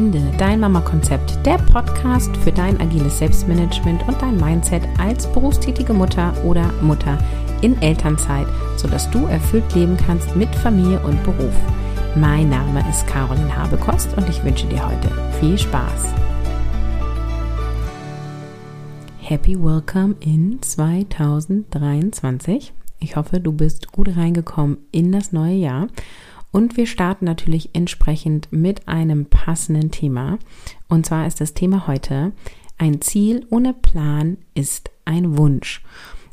Finde dein Mama-Konzept, der Podcast für dein agiles Selbstmanagement und dein Mindset als berufstätige Mutter oder Mutter in Elternzeit, sodass du erfüllt leben kannst mit Familie und Beruf. Mein Name ist Caroline Habekost und ich wünsche dir heute viel Spaß. Happy Welcome in 2023. Ich hoffe, du bist gut reingekommen in das neue Jahr und wir starten natürlich entsprechend mit einem passenden Thema. Und zwar ist das Thema heute, ein Ziel ohne Plan ist ein Wunsch.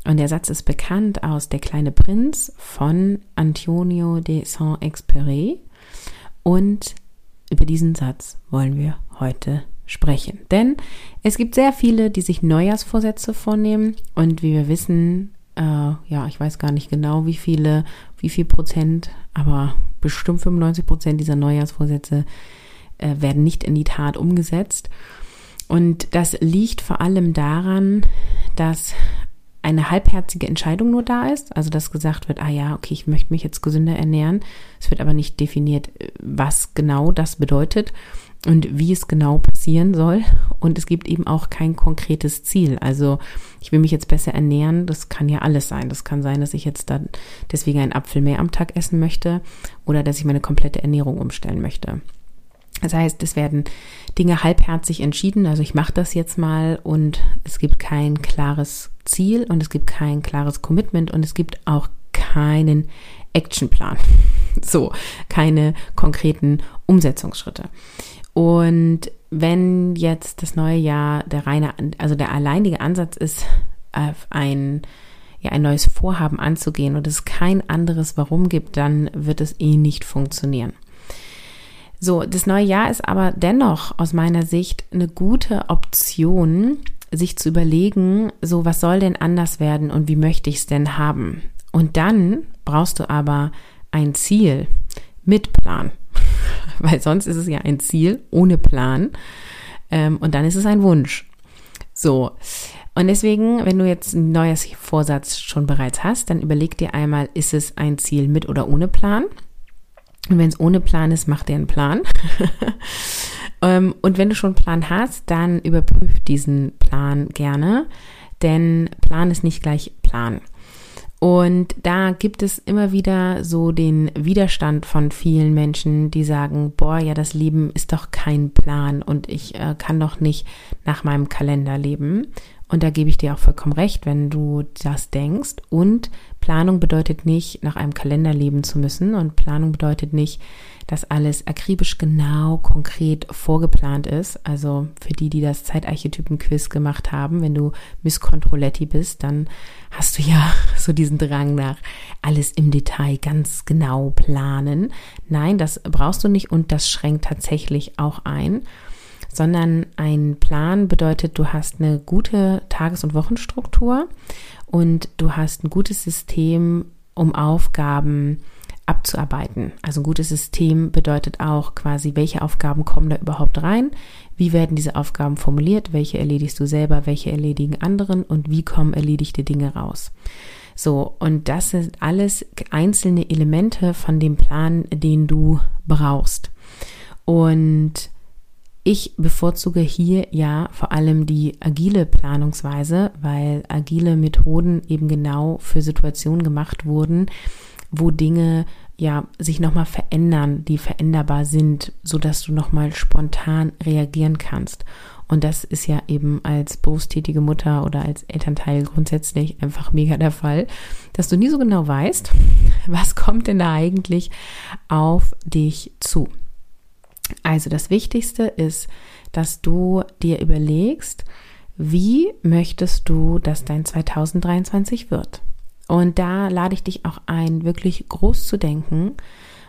Und der Satz ist bekannt aus Der kleine Prinz von Antonio de Saint-Exupéry. Und über diesen Satz wollen wir heute sprechen. Denn es gibt sehr viele, die sich Neujahrsvorsätze vornehmen. Und wie wir wissen, äh, ja, ich weiß gar nicht genau, wie viele, wie viel Prozent, aber bestimmt 95 Prozent dieser Neujahrsvorsätze äh, werden nicht in die Tat umgesetzt. Und das liegt vor allem daran, dass eine halbherzige Entscheidung nur da ist, also dass gesagt wird, ah ja, okay, ich möchte mich jetzt gesünder ernähren. Es wird aber nicht definiert, was genau das bedeutet und wie es genau passieren soll. Und es gibt eben auch kein konkretes Ziel. Also ich will mich jetzt besser ernähren, das kann ja alles sein. Das kann sein, dass ich jetzt dann deswegen einen Apfel mehr am Tag essen möchte oder dass ich meine komplette Ernährung umstellen möchte. Das heißt, es werden Dinge halbherzig entschieden. Also ich mache das jetzt mal und es gibt kein klares Ziel und es gibt kein klares Commitment und es gibt auch keinen Actionplan. So, keine konkreten Umsetzungsschritte. Und wenn jetzt das neue Jahr der reine, also der alleinige Ansatz ist, ein, ja, ein neues Vorhaben anzugehen und es kein anderes Warum gibt, dann wird es eh nicht funktionieren. So, das neue Jahr ist aber dennoch aus meiner Sicht eine gute Option, sich zu überlegen, so was soll denn anders werden und wie möchte ich es denn haben? Und dann brauchst du aber ein Ziel mit Plan. weil sonst ist es ja ein Ziel ohne Plan ähm, und dann ist es ein Wunsch. So. Und deswegen, wenn du jetzt ein neues Vorsatz schon bereits hast, dann überleg dir einmal, ist es ein Ziel mit oder ohne Plan? Und wenn es ohne Plan ist, mach dir einen Plan. Ähm, und wenn du schon einen Plan hast, dann überprüf diesen Plan gerne, denn Plan ist nicht gleich Plan. Und da gibt es immer wieder so den Widerstand von vielen Menschen, die sagen, boah, ja, das Leben ist doch kein Plan und ich äh, kann doch nicht nach meinem Kalender leben. Und da gebe ich dir auch vollkommen recht, wenn du das denkst. Und Planung bedeutet nicht, nach einem Kalender leben zu müssen. Und Planung bedeutet nicht, dass alles akribisch genau, konkret vorgeplant ist. Also für die, die das Zeitarchetypen-Quiz gemacht haben, wenn du Miss Controletti bist, dann hast du ja so diesen Drang nach alles im Detail ganz genau planen. Nein, das brauchst du nicht und das schränkt tatsächlich auch ein sondern ein Plan bedeutet, du hast eine gute Tages- und Wochenstruktur und du hast ein gutes System, um Aufgaben abzuarbeiten. Also ein gutes System bedeutet auch quasi, welche Aufgaben kommen da überhaupt rein, wie werden diese Aufgaben formuliert, welche erledigst du selber, welche erledigen anderen und wie kommen erledigte Dinge raus. So, und das sind alles einzelne Elemente von dem Plan, den du brauchst. Und ich bevorzuge hier ja vor allem die agile Planungsweise, weil agile Methoden eben genau für Situationen gemacht wurden, wo Dinge ja sich nochmal verändern, die veränderbar sind, so dass du nochmal spontan reagieren kannst. Und das ist ja eben als berufstätige Mutter oder als Elternteil grundsätzlich einfach mega der Fall, dass du nie so genau weißt, was kommt denn da eigentlich auf dich zu. Also das Wichtigste ist, dass du dir überlegst, wie möchtest du, dass dein 2023 wird? Und da lade ich dich auch ein, wirklich groß zu denken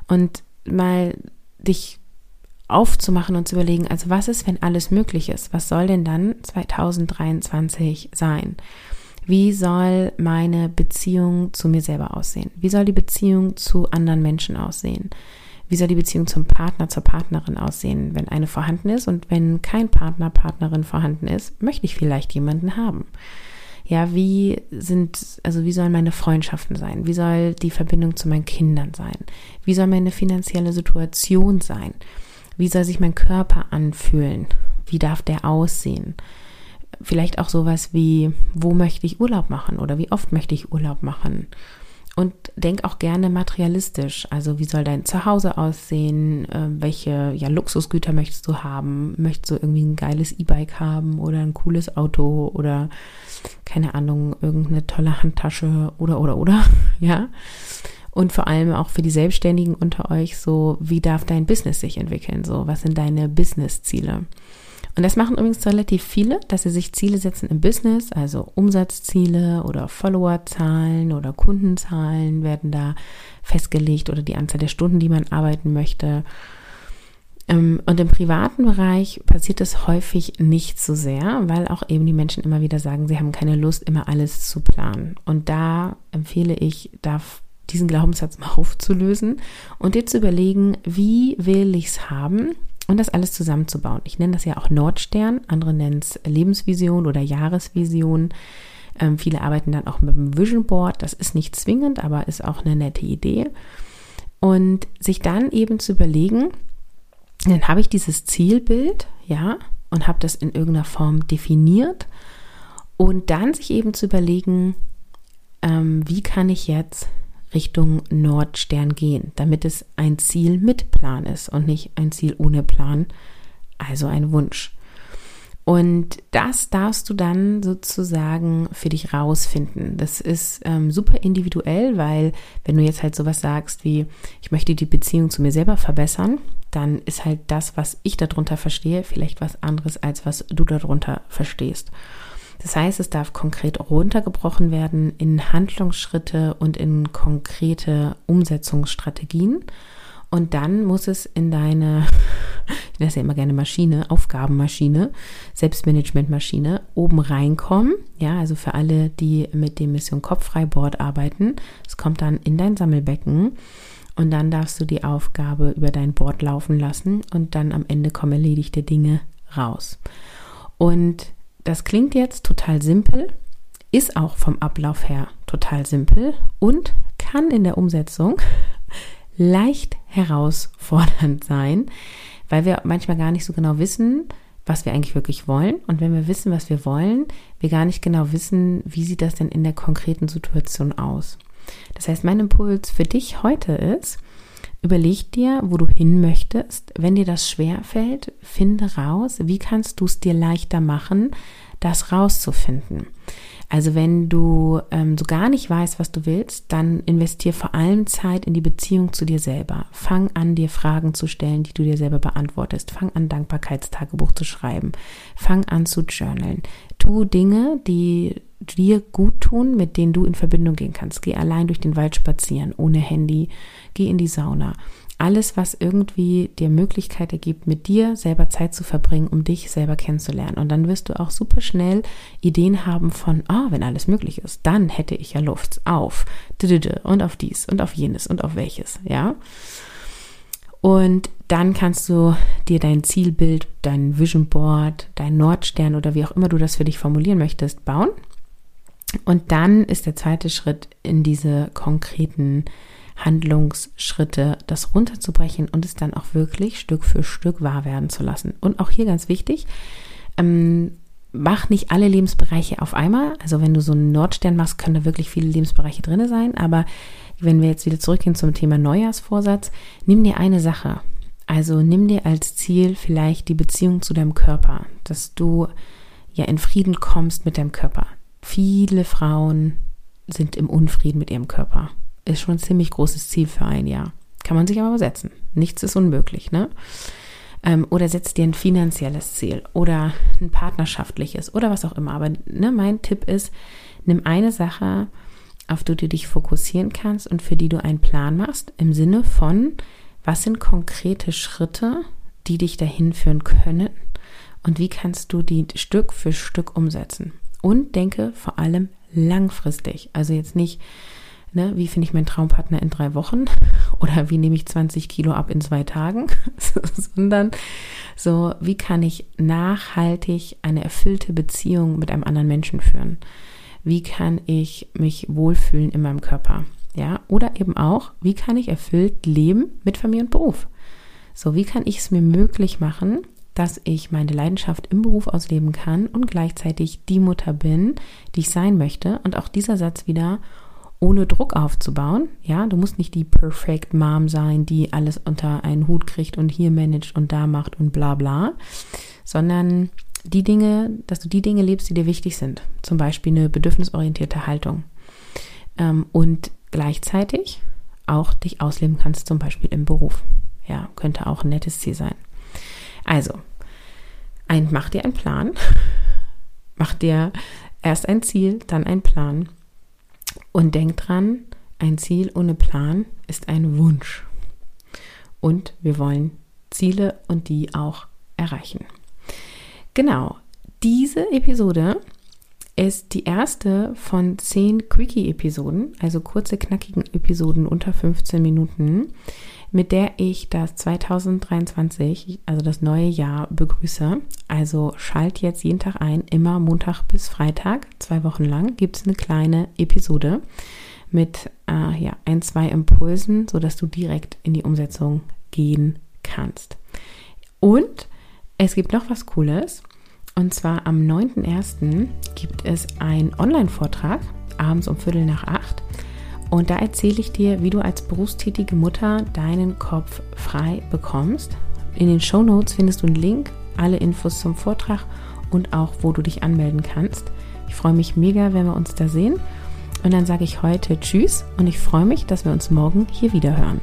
und mal dich aufzumachen und zu überlegen, also was ist, wenn alles möglich ist? Was soll denn dann 2023 sein? Wie soll meine Beziehung zu mir selber aussehen? Wie soll die Beziehung zu anderen Menschen aussehen? Wie soll die Beziehung zum Partner, zur Partnerin aussehen, wenn eine vorhanden ist? Und wenn kein Partner, Partnerin vorhanden ist, möchte ich vielleicht jemanden haben. Ja, wie sind, also wie sollen meine Freundschaften sein? Wie soll die Verbindung zu meinen Kindern sein? Wie soll meine finanzielle Situation sein? Wie soll sich mein Körper anfühlen? Wie darf der aussehen? Vielleicht auch sowas wie, wo möchte ich Urlaub machen oder wie oft möchte ich Urlaub machen? Und denk auch gerne materialistisch. Also wie soll dein Zuhause aussehen? Äh, welche ja, Luxusgüter möchtest du haben? Möchtest du irgendwie ein geiles E-Bike haben oder ein cooles Auto oder keine Ahnung, irgendeine tolle Handtasche oder oder oder? ja. Und vor allem auch für die Selbstständigen unter euch so, wie darf dein Business sich entwickeln? So, was sind deine Business-Ziele? Und das machen übrigens relativ viele, dass sie sich Ziele setzen im Business, also Umsatzziele oder Followerzahlen oder Kundenzahlen werden da festgelegt oder die Anzahl der Stunden, die man arbeiten möchte. Ähm, und im privaten Bereich passiert es häufig nicht so sehr, weil auch eben die Menschen immer wieder sagen, sie haben keine Lust, immer alles zu planen. Und da empfehle ich, da diesen Glaubenssatz mal aufzulösen und dir zu überlegen, wie will ich es haben und das alles zusammenzubauen. Ich nenne das ja auch Nordstern, andere nennen es Lebensvision oder Jahresvision. Ähm, viele arbeiten dann auch mit dem Vision Board. Das ist nicht zwingend, aber ist auch eine nette Idee. Und sich dann eben zu überlegen, dann habe ich dieses Zielbild, ja, und habe das in irgendeiner Form definiert. Und dann sich eben zu überlegen, ähm, wie kann ich jetzt Richtung Nordstern gehen, damit es ein Ziel mit Plan ist und nicht ein Ziel ohne Plan, also ein Wunsch. Und das darfst du dann sozusagen für dich rausfinden. Das ist ähm, super individuell, weil wenn du jetzt halt sowas sagst wie, ich möchte die Beziehung zu mir selber verbessern, dann ist halt das, was ich darunter verstehe, vielleicht was anderes, als was du darunter verstehst. Das heißt, es darf konkret runtergebrochen werden in Handlungsschritte und in konkrete Umsetzungsstrategien. Und dann muss es in deine, ich nenne es ja immer gerne Maschine, Aufgabenmaschine, Selbstmanagementmaschine oben reinkommen. Ja, also für alle, die mit dem Mission Kopffrei Board arbeiten. Es kommt dann in dein Sammelbecken und dann darfst du die Aufgabe über dein Board laufen lassen und dann am Ende kommen erledigte Dinge raus. Und das klingt jetzt total simpel, ist auch vom Ablauf her total simpel und kann in der Umsetzung leicht herausfordernd sein, weil wir manchmal gar nicht so genau wissen, was wir eigentlich wirklich wollen. Und wenn wir wissen, was wir wollen, wir gar nicht genau wissen, wie sieht das denn in der konkreten Situation aus. Das heißt, mein Impuls für dich heute ist, Überleg dir, wo du hin möchtest. Wenn dir das schwer fällt, finde raus, wie kannst du es dir leichter machen, das rauszufinden. Also wenn du ähm, so gar nicht weißt, was du willst, dann investier vor allem Zeit in die Beziehung zu dir selber. Fang an, dir Fragen zu stellen, die du dir selber beantwortest. Fang an, Dankbarkeitstagebuch zu schreiben. Fang an zu journalen. Tu Dinge, die dir gut tun, mit denen du in Verbindung gehen kannst. Geh allein durch den Wald spazieren, ohne Handy. Geh in die Sauna. Alles, was irgendwie dir Möglichkeit ergibt, mit dir selber Zeit zu verbringen, um dich selber kennenzulernen. Und dann wirst du auch super schnell Ideen haben von, ah, oh, wenn alles möglich ist, dann hätte ich ja Luft auf und auf dies und auf jenes und auf welches, ja. Und dann kannst du dir dein Zielbild, dein Vision Board, dein Nordstern oder wie auch immer du das für dich formulieren möchtest, bauen. Und dann ist der zweite Schritt in diese konkreten Handlungsschritte, das runterzubrechen und es dann auch wirklich Stück für Stück wahr werden zu lassen. Und auch hier ganz wichtig, ähm, mach nicht alle Lebensbereiche auf einmal. Also wenn du so einen Nordstern machst, können da wirklich viele Lebensbereiche drin sein. Aber wenn wir jetzt wieder zurückgehen zum Thema Neujahrsvorsatz, nimm dir eine Sache. Also nimm dir als Ziel vielleicht die Beziehung zu deinem Körper, dass du ja in Frieden kommst mit deinem Körper. Viele Frauen sind im Unfrieden mit ihrem Körper. Ist schon ein ziemlich großes Ziel für ein Jahr. Kann man sich aber setzen. Nichts ist unmöglich, ne? Ähm, oder setz dir ein finanzielles Ziel oder ein partnerschaftliches oder was auch immer. Aber ne, mein Tipp ist, nimm eine Sache, auf die du dich fokussieren kannst und für die du einen Plan machst, im Sinne von, was sind konkrete Schritte, die dich dahin führen können und wie kannst du die Stück für Stück umsetzen. Und denke vor allem langfristig. Also jetzt nicht, ne, wie finde ich meinen Traumpartner in drei Wochen oder wie nehme ich 20 Kilo ab in zwei Tagen, sondern so, wie kann ich nachhaltig eine erfüllte Beziehung mit einem anderen Menschen führen? Wie kann ich mich wohlfühlen in meinem Körper? Ja, oder eben auch, wie kann ich erfüllt leben mit Familie und Beruf? So, wie kann ich es mir möglich machen, dass ich meine Leidenschaft im Beruf ausleben kann und gleichzeitig die Mutter bin, die ich sein möchte. Und auch dieser Satz wieder, ohne Druck aufzubauen. Ja, du musst nicht die Perfect Mom sein, die alles unter einen Hut kriegt und hier managt und da macht und bla bla, sondern die Dinge, dass du die Dinge lebst, die dir wichtig sind. Zum Beispiel eine bedürfnisorientierte Haltung. Ähm, und gleichzeitig auch dich ausleben kannst, zum Beispiel im Beruf. Ja, könnte auch ein nettes Ziel sein. Also, ein, mach dir einen Plan. mach dir erst ein Ziel, dann einen Plan. Und denk dran, ein Ziel ohne Plan ist ein Wunsch. Und wir wollen Ziele und die auch erreichen. Genau, diese Episode ist die erste von zehn Quickie-Episoden, also kurze, knackigen Episoden unter 15 Minuten, mit der ich das 2023, also das neue Jahr, begrüße. Also schalt jetzt jeden Tag ein, immer Montag bis Freitag, zwei Wochen lang, gibt es eine kleine Episode mit äh, ja, ein, zwei Impulsen, sodass du direkt in die Umsetzung gehen kannst. Und es gibt noch was Cooles. Und zwar am 9.1. gibt es einen Online-Vortrag, abends um Viertel nach acht und da erzähle ich dir, wie du als berufstätige Mutter deinen Kopf frei bekommst. In den Show Notes findest du einen Link, alle Infos zum Vortrag und auch, wo du dich anmelden kannst. Ich freue mich mega, wenn wir uns da sehen. Und dann sage ich heute Tschüss und ich freue mich, dass wir uns morgen hier wieder hören.